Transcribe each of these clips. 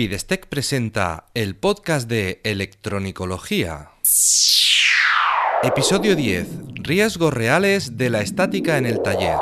Fidestec presenta el podcast de electronicología. Episodio 10. Riesgos reales de la estática en el taller.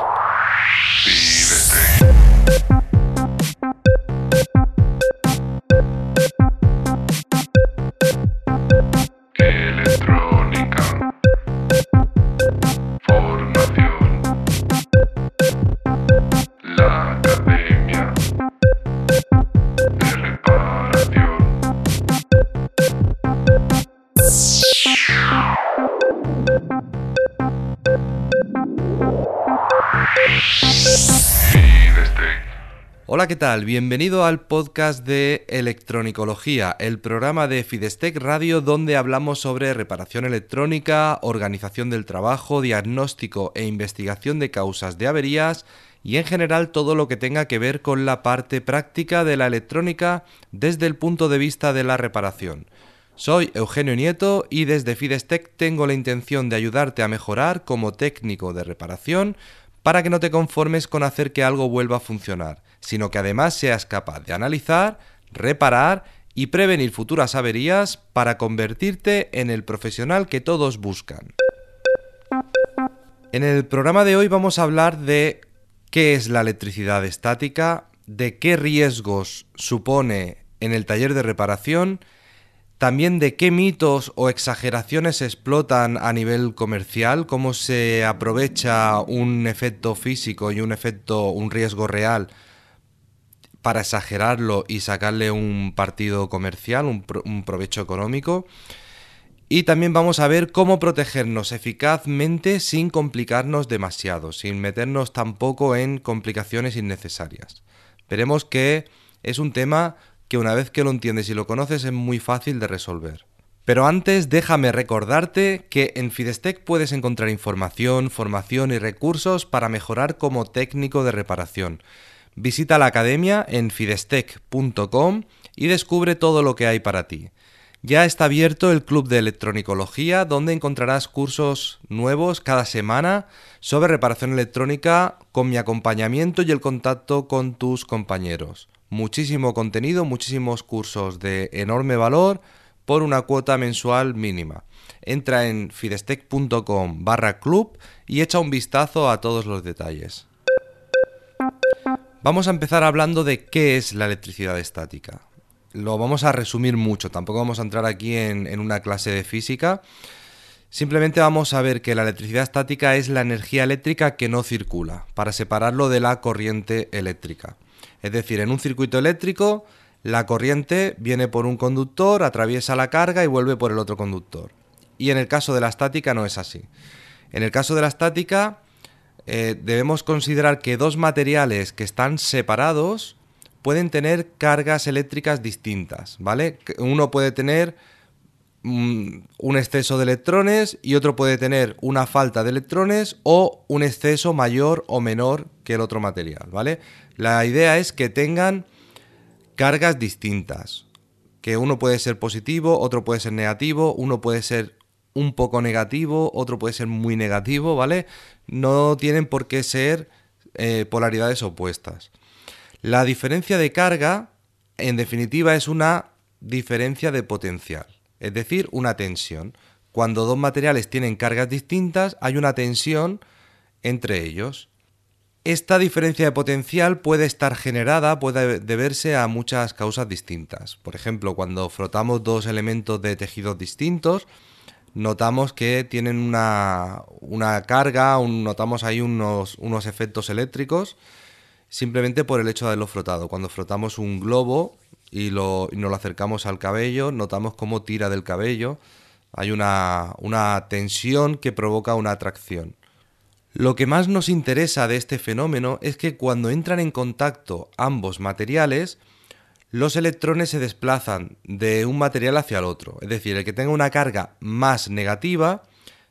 Hola, ¿qué tal? Bienvenido al podcast de Electronicología, el programa de Fidestec Radio donde hablamos sobre reparación electrónica, organización del trabajo, diagnóstico e investigación de causas de averías y en general todo lo que tenga que ver con la parte práctica de la electrónica desde el punto de vista de la reparación. Soy Eugenio Nieto y desde Fidestec tengo la intención de ayudarte a mejorar como técnico de reparación para que no te conformes con hacer que algo vuelva a funcionar, sino que además seas capaz de analizar, reparar y prevenir futuras averías para convertirte en el profesional que todos buscan. En el programa de hoy vamos a hablar de qué es la electricidad estática, de qué riesgos supone en el taller de reparación, también de qué mitos o exageraciones explotan a nivel comercial, cómo se aprovecha un efecto físico y un efecto, un riesgo real para exagerarlo y sacarle un partido comercial, un, pro- un provecho económico. Y también vamos a ver cómo protegernos eficazmente sin complicarnos demasiado, sin meternos tampoco en complicaciones innecesarias. Veremos que es un tema que una vez que lo entiendes y lo conoces es muy fácil de resolver. Pero antes déjame recordarte que en Fidestec puedes encontrar información, formación y recursos para mejorar como técnico de reparación. Visita la academia en fidestec.com y descubre todo lo que hay para ti. Ya está abierto el Club de Electronicología, donde encontrarás cursos nuevos cada semana sobre reparación electrónica con mi acompañamiento y el contacto con tus compañeros. Muchísimo contenido, muchísimos cursos de enorme valor por una cuota mensual mínima. Entra en fidestec.com barra club y echa un vistazo a todos los detalles. Vamos a empezar hablando de qué es la electricidad estática. Lo vamos a resumir mucho, tampoco vamos a entrar aquí en, una clase de física. Simplemente vamos a ver que la electricidad estática es la energía eléctrica que no circula, para separarlo de la corriente eléctrica. Es decir, en un circuito eléctrico, la corriente viene por un conductor, atraviesa la carga y vuelve por el otro conductor. Y en el caso de la estática no es así. En el caso de la estática, eh, debemos considerar que dos materiales que están separados pueden tener cargas eléctricas distintas, ¿vale? Uno puede tener mm, un exceso de electrones y otro puede tener una falta de electrones o un exceso mayor o menor que el otro material, ¿vale? La idea es que tengan cargas distintas, que uno puede ser positivo, otro puede ser negativo, uno puede ser un poco negativo, otro puede ser muy negativo, ¿vale? No tienen por qué ser eh, polaridades opuestas. La diferencia de carga, en definitiva, es una diferencia de potencial, es decir, una tensión. Cuando dos materiales tienen cargas distintas, hay una tensión entre ellos. Esta diferencia de potencial puede estar generada, puede deberse a muchas causas distintas. Por ejemplo, cuando frotamos dos elementos de tejidos distintos, notamos que tienen una, una carga, notamos ahí unos, unos efectos eléctricos, simplemente por el hecho de haberlo frotado. Cuando frotamos un globo y, lo, nos lo acercamos al cabello, notamos cómo tira del cabello. Hay una, una tensión que provoca una atracción. Lo que más nos interesa de este fenómeno es que cuando entran en contacto ambos materiales, los electrones se desplazan de un material hacia el otro. Es decir, el que tenga una carga más negativa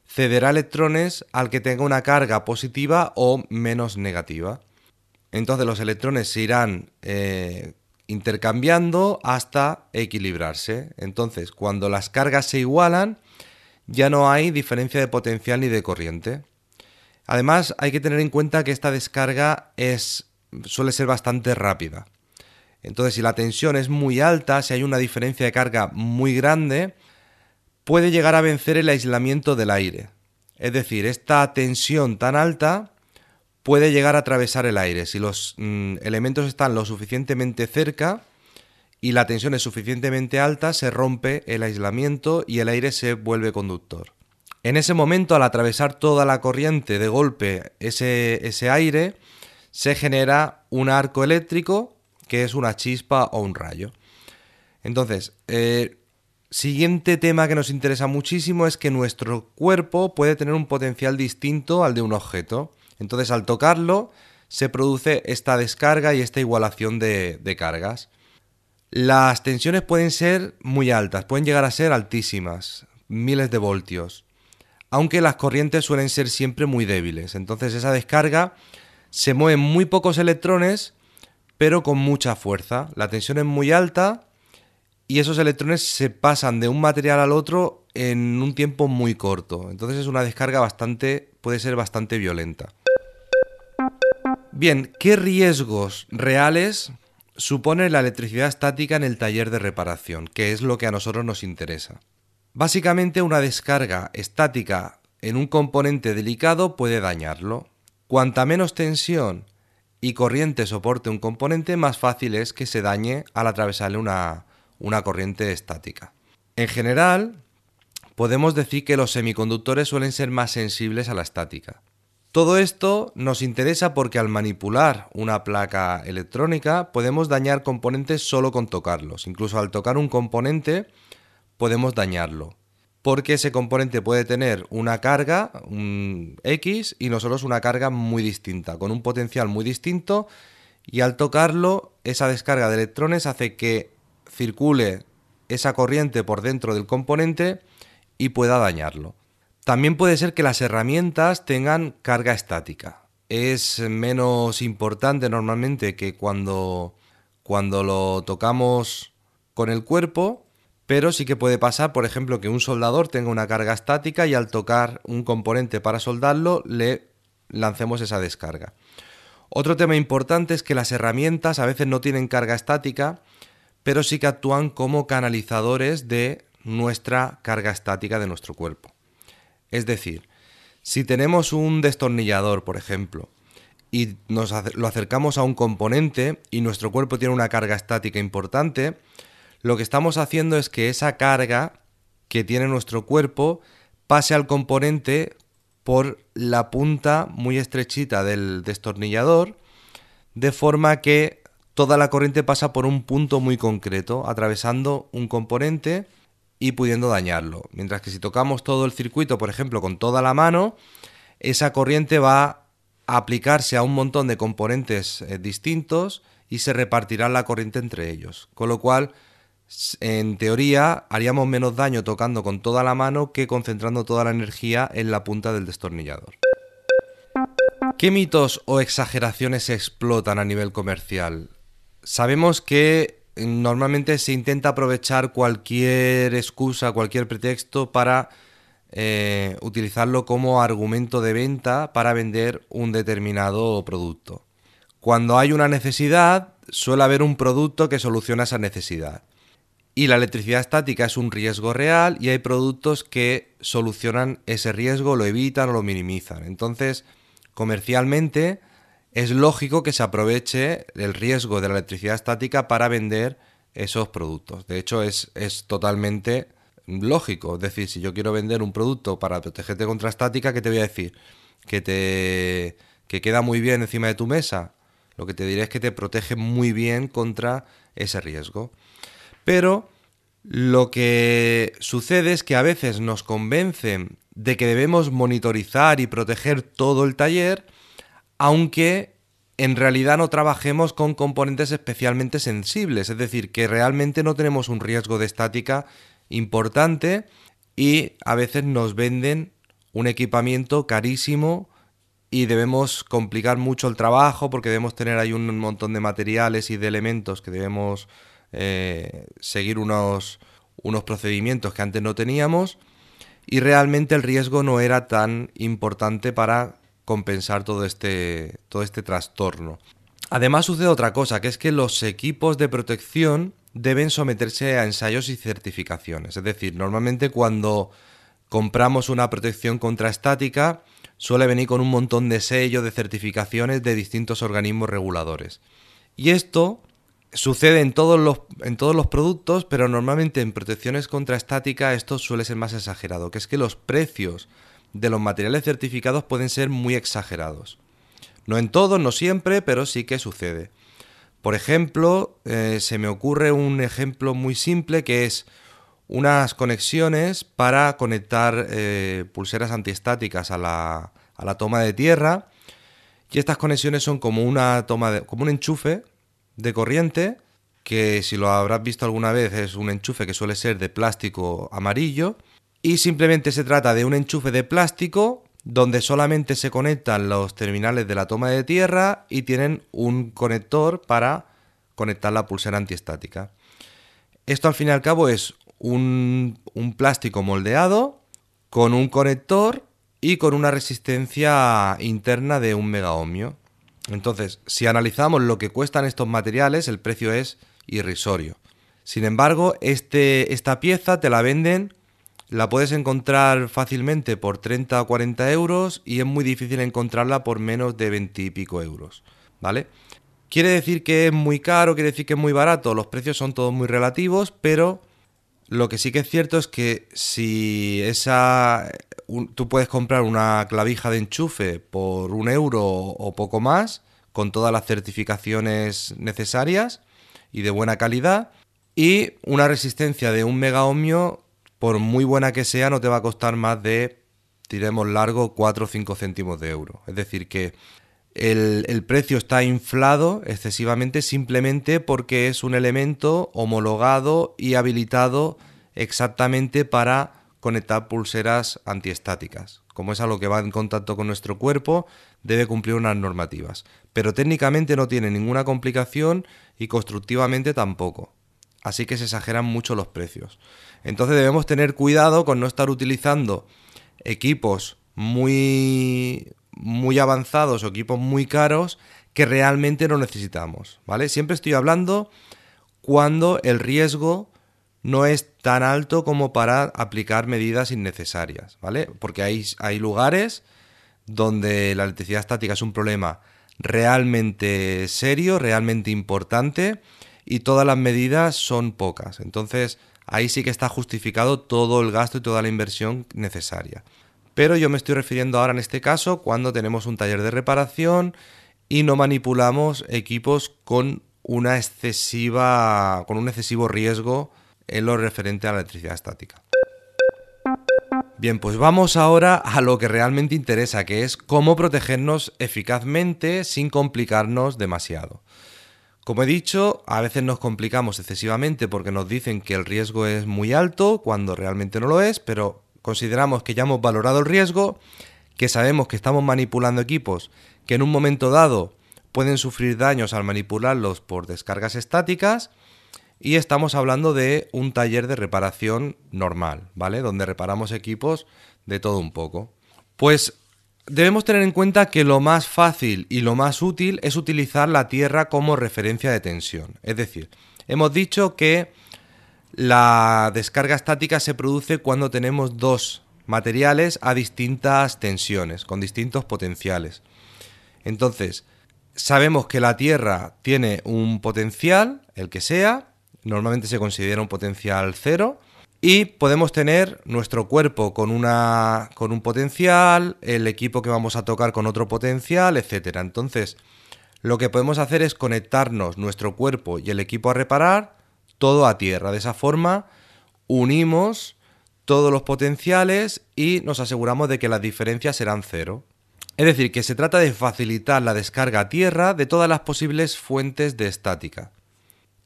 cederá electrones al que tenga una carga positiva o menos negativa. Entonces los electrones se irán eh, intercambiando hasta equilibrarse. Entonces, cuando las cargas se igualan, ya no hay diferencia de potencial ni de corriente. Además, hay que tener en cuenta que esta descarga es, suele ser bastante rápida. Entonces, si la tensión es muy alta, si hay una diferencia de carga muy grande, puede llegar a vencer el aislamiento del aire. Es decir, esta tensión tan alta puede llegar a atravesar el aire. Si los mm, elementos están lo suficientemente cerca y la tensión es suficientemente alta, se rompe el aislamiento y el aire se vuelve conductor. En ese momento, al atravesar toda la corriente de golpe ese, ese aire, se genera un arco eléctrico que es una chispa o un rayo. Entonces, eh, siguiente tema que nos interesa muchísimo es que nuestro cuerpo puede tener un potencial distinto al de un objeto. Entonces, al tocarlo, se produce esta descarga y esta igualación de, de cargas. Las tensiones pueden ser muy altas, pueden llegar a ser altísimas, miles de voltios, aunque las corrientes suelen ser siempre muy débiles. Entonces esa descarga se mueven muy pocos electrones pero con mucha fuerza. La tensión es muy alta y esos electrones se pasan de un material al otro en un tiempo muy corto. Entonces es una descarga bastante, puede ser bastante violenta. Bien, ¿qué riesgos reales supone la electricidad estática en el taller de reparación? Que es lo que a nosotros nos interesa. Básicamente una descarga estática en un componente delicado puede dañarlo. Cuanta menos tensión y corriente soporte un componente, más fácil es que se dañe al atravesarle una, una corriente estática. En general, podemos decir que los semiconductores suelen ser más sensibles a la estática. Todo esto nos interesa porque al manipular una placa electrónica podemos dañar componentes solo con tocarlos. Incluso al tocar un componente podemos dañarlo porque ese componente puede tener una carga, un X, y nosotros una carga muy distinta, con un potencial muy distinto, y al tocarlo, esa descarga de electrones hace que circule esa corriente por dentro del componente y pueda dañarlo. También puede ser que las herramientas tengan carga estática. Es menos importante normalmente que cuando, cuando lo tocamos con el cuerpo, pero sí que puede pasar, por ejemplo, que un soldador tenga una carga estática y al tocar un componente para soldarlo le lancemos esa descarga. Otro tema importante es que las herramientas a veces no tienen carga estática, pero sí que actúan como canalizadores de nuestra carga estática de nuestro cuerpo. Es decir, si tenemos un destornillador, por ejemplo, y nos lo acercamos a un componente y nuestro cuerpo tiene una carga estática importante, lo que estamos haciendo es que esa carga que tiene nuestro cuerpo pase al componente por la punta muy estrechita del destornillador, de forma que toda la corriente pasa por un punto muy concreto, atravesando un componente y pudiendo dañarlo. Mientras que si tocamos todo el circuito, por ejemplo, con toda la mano, esa corriente va a aplicarse a un montón de componentes eh, distintos y se repartirá la corriente entre ellos. Con lo cual, en teoría haríamos menos daño tocando con toda la mano que concentrando toda la energía en la punta del destornillador. ¿Qué mitos o exageraciones explotan a nivel comercial? Sabemos que normalmente se intenta aprovechar cualquier excusa, cualquier pretexto para eh, utilizarlo como argumento de venta para vender un determinado producto. Cuando hay una necesidad, suele haber un producto que soluciona esa necesidad. Y la electricidad estática es un riesgo real y hay productos que solucionan ese riesgo, lo evitan o lo minimizan. Entonces, comercialmente es lógico que se aproveche el riesgo de la electricidad estática para vender esos productos. De hecho, es, es totalmente lógico. Es decir, si yo quiero vender un producto para protegerte contra estática, ¿qué te voy a decir? Que te que queda muy bien encima de tu mesa. Lo que te diré es que te protege muy bien contra ese riesgo. Pero lo que sucede es que a veces nos convencen de que debemos monitorizar y proteger todo el taller, aunque en realidad no trabajemos con componentes especialmente sensibles, es decir, que realmente no tenemos un riesgo de estática importante y a veces nos venden un equipamiento carísimo y debemos complicar mucho el trabajo porque debemos tener ahí un montón de materiales y de elementos que debemos eh, seguir unos, unos procedimientos que antes no teníamos y realmente el riesgo no era tan importante para compensar todo este, todo este trastorno. Además sucede otra cosa, que es que los equipos de protección deben someterse a ensayos y certificaciones. Es decir, normalmente cuando compramos una protección contra estática suele venir con un montón de sellos, de certificaciones de distintos organismos reguladores. Y esto sucede en todos los, en todos los productos, pero normalmente en protecciones contra estática esto suele ser más exagerado, que es que los precios de los materiales certificados pueden ser muy exagerados. No en todos, no siempre, pero sí que sucede. Por ejemplo, eh, se me ocurre un ejemplo muy simple que es unas conexiones para conectar eh, pulseras antiestáticas a la, a la, toma de tierra. Y estas conexiones son como una toma de, como un enchufe de corriente que si lo habrás visto alguna vez es un enchufe que suele ser de plástico amarillo y simplemente se trata de un enchufe de plástico donde solamente se conectan los terminales de la toma de tierra y tienen un conector para conectar la pulsera antiestática. Esto al fin y al cabo es un, un plástico moldeado con un conector y con una resistencia interna de un megaohmio. Entonces, si analizamos lo que cuestan estos materiales, el precio es irrisorio. Sin embargo, este, esta pieza te la venden la puedes encontrar fácilmente por 30 o 40 euros y es muy difícil encontrarla por menos de 20 y pico euros, ¿vale? ¿Quiere decir que es muy caro? ¿Quiere decir que es muy barato? Los precios son todos muy relativos, pero lo que sí que es cierto es que si esa... tú puedes comprar una clavija de enchufe por un euro o poco más, con todas las certificaciones necesarias y de buena calidad, y una resistencia de un mega ohmio por muy buena que sea, no te va a costar más de, diremos largo, 4 o 5 céntimos de euro. Es decir, que el, precio está inflado excesivamente simplemente porque es un elemento homologado y habilitado exactamente para conectar pulseras antiestáticas. Como es algo que va en contacto con nuestro cuerpo, debe cumplir unas normativas. Pero técnicamente no tiene ninguna complicación y constructivamente tampoco. Así que se exageran mucho los precios. Entonces debemos tener cuidado con no estar utilizando equipos muy muy avanzados o equipos muy caros que realmente no necesitamos, ¿vale? Siempre estoy hablando cuando el riesgo no es tan alto como para aplicar medidas innecesarias, ¿vale? Porque hay, hay lugares donde la electricidad estática es un problema realmente serio, realmente importante y todas las medidas son pocas. Entonces, ahí sí que está justificado todo el gasto y toda la inversión necesaria. Pero yo me estoy refiriendo ahora en este caso cuando tenemos un taller de reparación y no manipulamos equipos con una excesiva con un excesivo riesgo en lo referente a la electricidad estática. Bien, pues vamos ahora a lo que realmente interesa, que es cómo protegernos eficazmente sin complicarnos demasiado. Como he dicho, a veces nos complicamos excesivamente porque nos dicen que el riesgo es muy alto cuando realmente no lo es, pero consideramos que ya hemos valorado el riesgo, que sabemos que estamos manipulando equipos que en un momento dado pueden sufrir daños al manipularlos por descargas estáticas y estamos hablando de un taller de reparación normal, ¿vale? Donde reparamos equipos de todo un poco. Pues Debemos tener en cuenta que lo más fácil y lo más útil es utilizar la Tierra como referencia de tensión. Es decir, hemos dicho que la descarga estática se produce cuando tenemos dos materiales a distintas tensiones, con distintos potenciales. Entonces, sabemos que la Tierra tiene un potencial, el que sea, normalmente se considera un potencial cero, y podemos tener nuestro cuerpo con, una, con un potencial, el equipo que vamos a tocar con otro potencial, etc. Entonces, lo que podemos hacer es conectarnos nuestro cuerpo y el equipo a reparar todo a tierra. De esa forma, unimos todos los potenciales y nos aseguramos de que las diferencias serán cero. Es decir, que se trata de facilitar la descarga a tierra de todas las posibles fuentes de estática.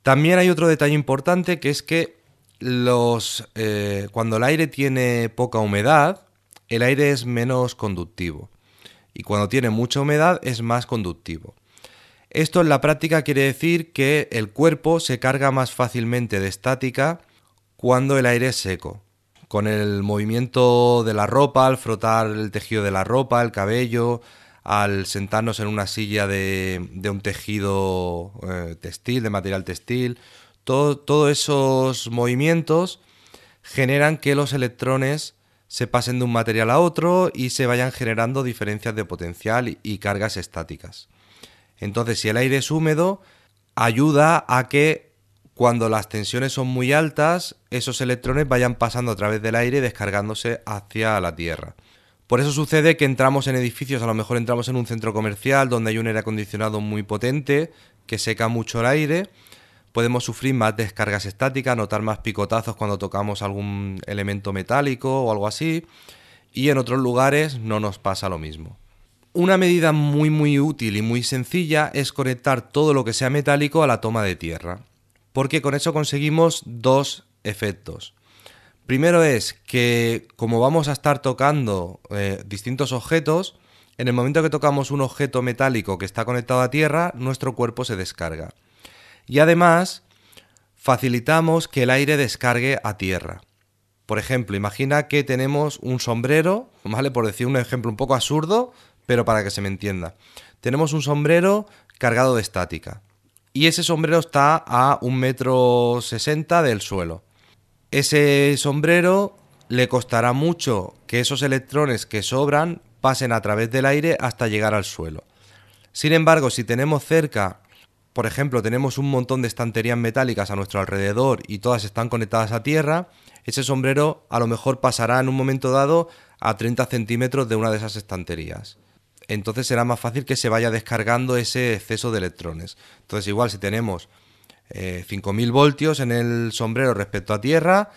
También hay otro detalle importante que es que los, eh, cuando el aire tiene poca humedad, el aire es menos conductivo. Y cuando tiene mucha humedad es más conductivo. Esto en la práctica quiere decir que el cuerpo se carga más fácilmente de estática cuando el aire es seco. Con el movimiento de la ropa, al frotar el tejido de la ropa, el cabello, al sentarnos en una silla de, de un tejido eh, textil, de material textil. Todo- todos esos movimientos generan que los electrones se pasen de un material a otro y se vayan generando diferencias de potencial y- y cargas estáticas. Entonces, si el aire es húmedo, ayuda a que cuando las tensiones son muy altas, esos electrones vayan pasando a través del aire y descargándose hacia la Tierra. Por eso sucede que entramos en edificios, a lo mejor entramos en un centro comercial donde hay un aire acondicionado muy potente que seca mucho el aire, podemos sufrir más descargas estáticas, notar más picotazos cuando tocamos algún elemento metálico o algo así, y en otros lugares no nos pasa lo mismo. Una medida muy muy útil y muy sencilla es conectar todo lo que sea metálico a la toma de tierra, porque con eso conseguimos dos efectos. Primero es que como vamos a estar tocando eh, distintos objetos, en el momento que tocamos un objeto metálico que está conectado a tierra, nuestro cuerpo se descarga. Y además, facilitamos que el aire descargue a tierra. Por ejemplo, imagina que tenemos un sombrero, ¿vale? Por decir un ejemplo un poco absurdo, pero para que se me entienda. Tenemos un sombrero cargado de estática. Y ese sombrero está a un metro sesenta del suelo. Ese sombrero le costará mucho que esos electrones que sobran pasen a través del aire hasta llegar al suelo. Sin embargo, si tenemos cerca, por ejemplo, tenemos un montón de estanterías metálicas a nuestro alrededor y todas están conectadas a tierra, ese sombrero a lo mejor pasará en un momento dado a 30 centímetros de una de esas estanterías. Entonces será más fácil que se vaya descargando ese exceso de electrones. Entonces igual si tenemos eh, 5.000 voltios en el sombrero respecto a tierra,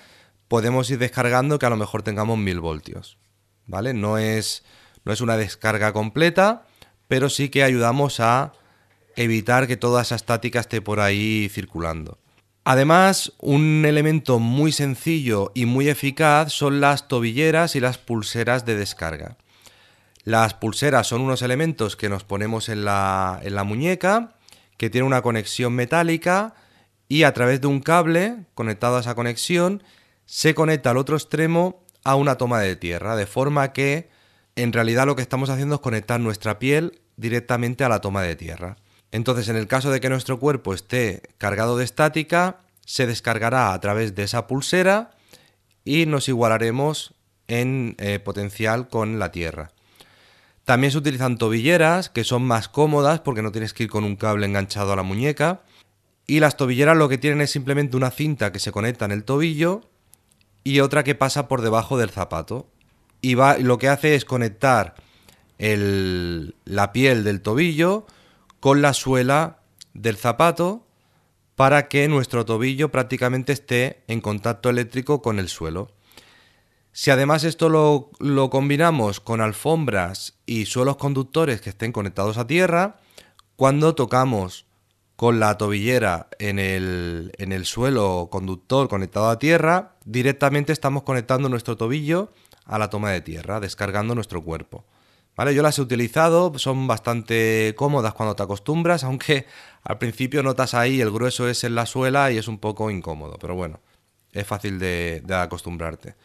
podemos ir descargando que a lo mejor tengamos 1.000 voltios. ¿Vale? No es, no es una descarga completa, pero sí que ayudamos a evitar que toda esa estática esté por ahí circulando. Además, un elemento muy sencillo y muy eficaz son las tobilleras y las pulseras de descarga. Las pulseras son unos elementos que nos ponemos en la, en la muñeca, que tienen una conexión metálica y a través de un cable conectado a esa conexión se conecta al otro extremo a una toma de tierra, de forma que en realidad lo que estamos haciendo es conectar nuestra piel directamente a la toma de tierra. Entonces, en el caso de que nuestro cuerpo esté cargado de estática, se descargará a través de esa pulsera y nos igualaremos en eh, potencial con la Tierra. También se utilizan tobilleras que son más cómodas porque no tienes que ir con un cable enganchado a la muñeca. Y las tobilleras lo que tienen es simplemente una cinta que se conecta en el tobillo y otra que pasa por debajo del zapato. Y va, lo que hace es conectar el- la piel del tobillo con la suela del zapato para que nuestro tobillo prácticamente esté en contacto eléctrico con el suelo. Si además esto lo, lo combinamos con alfombras y suelos conductores que estén conectados a tierra, cuando tocamos con la tobillera en el, en el suelo conductor conectado a tierra, directamente estamos conectando nuestro tobillo a la toma de tierra, descargando nuestro cuerpo. ¿Vale? Yo las he utilizado, son bastante cómodas cuando te acostumbras, aunque al principio notas ahí el grueso es en la suela y es un poco incómodo, pero bueno, es fácil de, de acostumbrarte.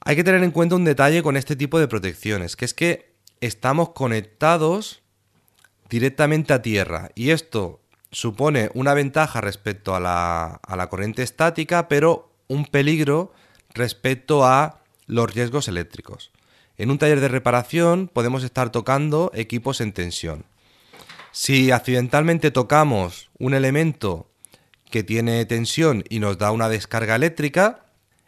Hay que tener en cuenta un detalle con este tipo de protecciones, que es que estamos conectados directamente a tierra y esto supone una ventaja respecto a la, a la corriente estática, pero un peligro respecto a los riesgos eléctricos. En un taller de reparación podemos estar tocando equipos en tensión. Si accidentalmente tocamos un elemento que tiene tensión y nos da una descarga eléctrica,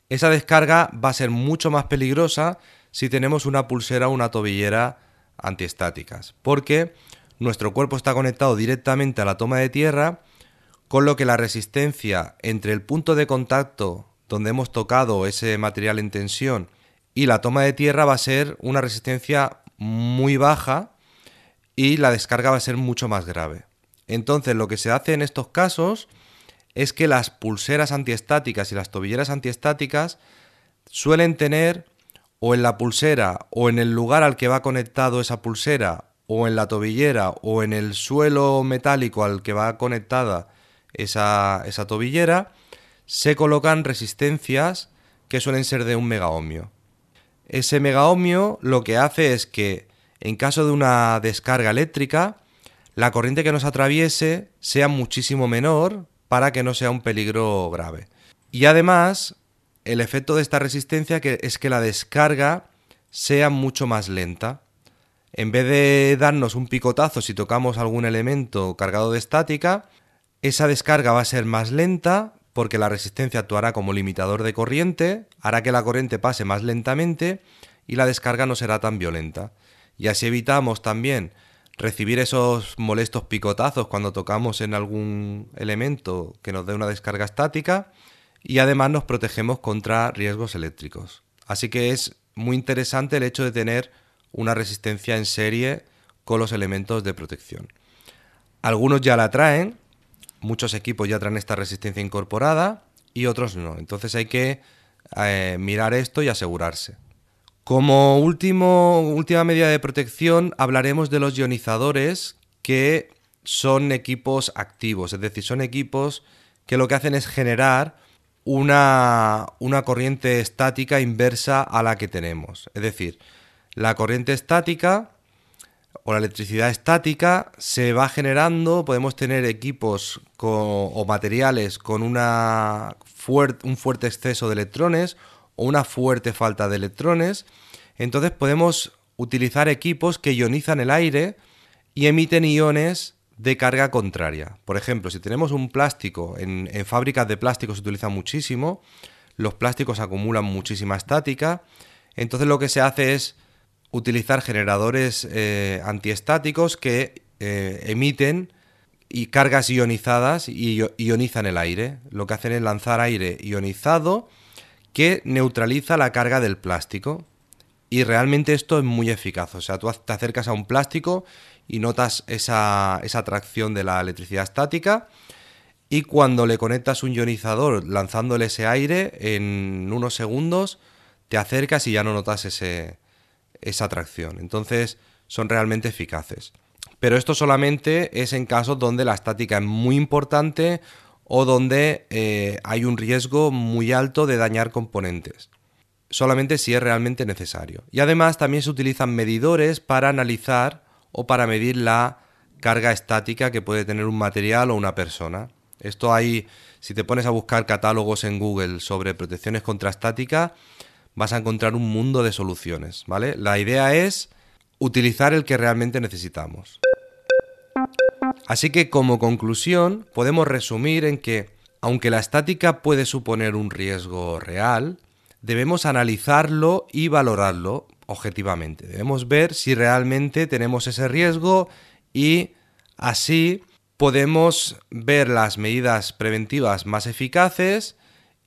esa descarga va a ser mucho más peligrosa si tenemos una pulsera o una tobillera antiestáticas, porque nuestro cuerpo está conectado directamente a la toma de tierra, con lo que la resistencia entre el punto de contacto donde hemos tocado ese material en tensión y la toma de tierra va a ser una resistencia muy baja y la descarga va a ser mucho más grave. Entonces lo que se hace en estos casos es que las pulseras antiestáticas y las tobilleras antiestáticas suelen tener o en la pulsera o en el lugar al que va conectado esa pulsera o en la tobillera o en el suelo metálico al que va conectada esa, esa tobillera, se colocan resistencias que suelen ser de un megaohmio. Ese megaohmio lo que hace es que en caso de una descarga eléctrica, la corriente que nos atraviese sea muchísimo menor para que no sea un peligro grave. Y además, el efecto de esta resistencia es que la descarga sea mucho más lenta. En vez de darnos un picotazo si tocamos algún elemento cargado de estática, esa descarga va a ser más lenta porque la resistencia actuará como limitador de corriente, hará que la corriente pase más lentamente y la descarga no será tan violenta. Y así evitamos también recibir esos molestos picotazos cuando tocamos en algún elemento que nos dé una descarga estática y además nos protegemos contra riesgos eléctricos. Así que es muy interesante el hecho de tener una resistencia en serie con los elementos de protección. Algunos ya la traen, muchos equipos ya traen esta resistencia incorporada y otros no. Entonces hay que eh, mirar esto y asegurarse. Como último, última medida de protección hablaremos de los ionizadores que son equipos activos, es decir, son equipos que lo que hacen es generar una, una corriente estática inversa a la que tenemos. Es decir, la corriente estática o la electricidad estática se va generando, podemos tener equipos o materiales con una un fuerte exceso de electrones o una fuerte falta de electrones, entonces podemos utilizar equipos que ionizan el aire y emiten iones de carga contraria. Por ejemplo, si tenemos un plástico, en, fábricas de plástico se utiliza muchísimo, los plásticos acumulan muchísima estática, entonces lo que se hace es utilizar generadores eh, antiestáticos que eh, emiten y cargas ionizadas y ionizan el aire. Lo que hacen es lanzar aire ionizado que neutraliza la carga del plástico. Y realmente esto es muy eficaz. O sea, tú te acercas a un plástico y notas esa, esa atracción de la electricidad estática. Y cuando le conectas un ionizador lanzándole ese aire, en unos segundos te acercas y ya no notas ese, esa atracción. Entonces son realmente eficaces. Pero esto solamente es en casos donde la estática es muy importante o donde eh, hay un riesgo muy alto de dañar componentes. Solamente si es realmente necesario. Y además también se utilizan medidores para analizar o para medir la carga estática que puede tener un material o una persona. Esto hay, si te pones a buscar catálogos en Google sobre protecciones contra estática, vas a encontrar un mundo de soluciones, ¿vale? La idea es utilizar el que realmente necesitamos. Así que como conclusión podemos resumir en que, aunque la estática puede suponer un riesgo real, debemos analizarlo y valorarlo objetivamente. Debemos ver si realmente tenemos ese riesgo y así podemos ver las medidas preventivas más eficaces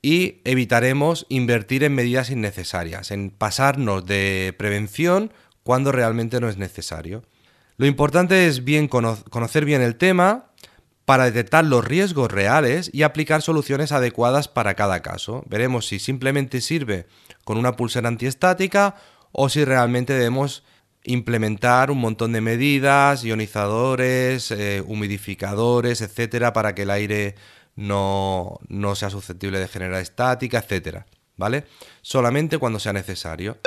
y evitaremos invertir en medidas innecesarias, en pasarnos de prevención cuando realmente no es necesario. Lo importante es bien conocer bien el tema para detectar los riesgos reales y aplicar soluciones adecuadas para cada caso. Veremos si simplemente sirve con una pulsera antiestática o si realmente debemos implementar un montón de medidas, ionizadores, eh, humidificadores, etcétera, para que el aire no, no sea susceptible de generar estática, etcétera. ¿Vale? Solamente cuando sea necesario.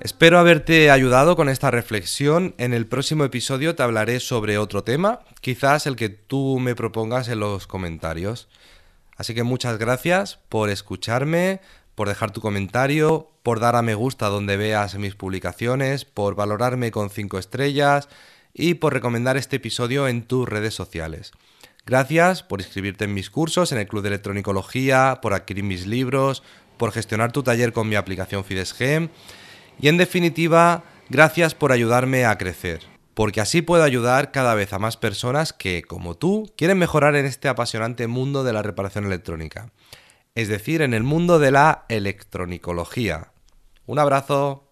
Espero haberte ayudado con esta reflexión. En el próximo episodio te hablaré sobre otro tema, quizás el que tú me propongas en los comentarios. Así que muchas gracias por escucharme, por dejar tu comentario, por dar a me gusta donde veas mis publicaciones, por valorarme con 5 estrellas y por recomendar este episodio en tus redes sociales. Gracias por inscribirte en mis cursos en el Club de Electronicología, por adquirir mis libros, por gestionar tu taller con mi aplicación FidesGem y en definitiva, gracias por ayudarme a crecer, porque así puedo ayudar cada vez a más personas que, como tú, quieren mejorar en este apasionante mundo de la reparación electrónica, es decir, en el mundo de la electronicología. Un abrazo.